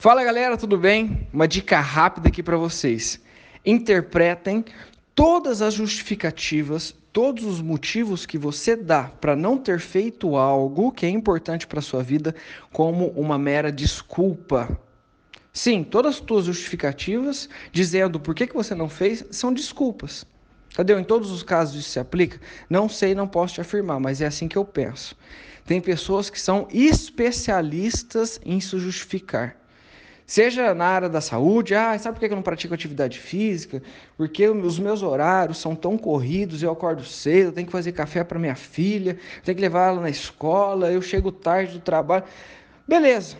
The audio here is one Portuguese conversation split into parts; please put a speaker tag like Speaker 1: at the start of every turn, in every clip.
Speaker 1: Fala galera, tudo bem? Uma dica rápida aqui para vocês. Interpretem todas as justificativas, todos os motivos que você dá para não ter feito algo que é importante para sua vida como uma mera desculpa. Sim, todas as suas justificativas dizendo por que, que você não fez são desculpas. Cadê? Em todos os casos isso se aplica? Não sei, não posso te afirmar, mas é assim que eu penso. Tem pessoas que são especialistas em se justificar. Seja na área da saúde, ah, sabe por que eu não pratico atividade física? Porque os meus horários são tão corridos, eu acordo cedo, tenho que fazer café para minha filha, tenho que levar ela na escola, eu chego tarde do trabalho. Beleza,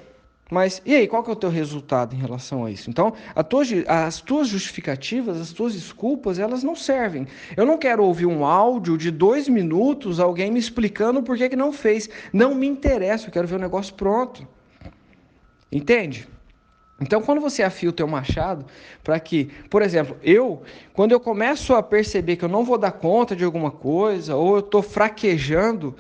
Speaker 1: mas e aí, qual que é o teu resultado em relação a isso? Então, tua, as tuas justificativas, as tuas desculpas, elas não servem. Eu não quero ouvir um áudio de dois minutos, alguém me explicando por que, que não fez. Não me interessa, eu quero ver o negócio pronto. Entende? Então, quando você afia o teu machado para que, por exemplo, eu, quando eu começo a perceber que eu não vou dar conta de alguma coisa, ou eu estou fraquejando,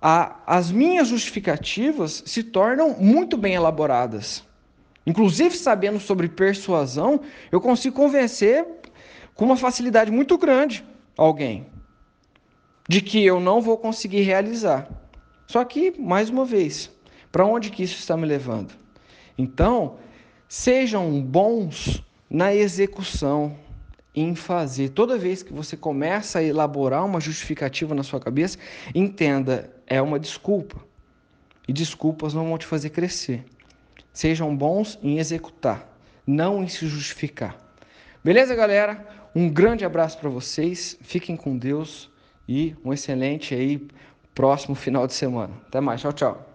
Speaker 1: a, as minhas justificativas se tornam muito bem elaboradas. Inclusive, sabendo sobre persuasão, eu consigo convencer com uma facilidade muito grande alguém de que eu não vou conseguir realizar. Só que, mais uma vez, para onde que isso está me levando? Então, Sejam bons na execução, em fazer. Toda vez que você começa a elaborar uma justificativa na sua cabeça, entenda, é uma desculpa. E desculpas não vão te fazer crescer. Sejam bons em executar, não em se justificar. Beleza, galera? Um grande abraço para vocês. Fiquem com Deus e um excelente aí próximo final de semana. Até mais. Tchau, tchau.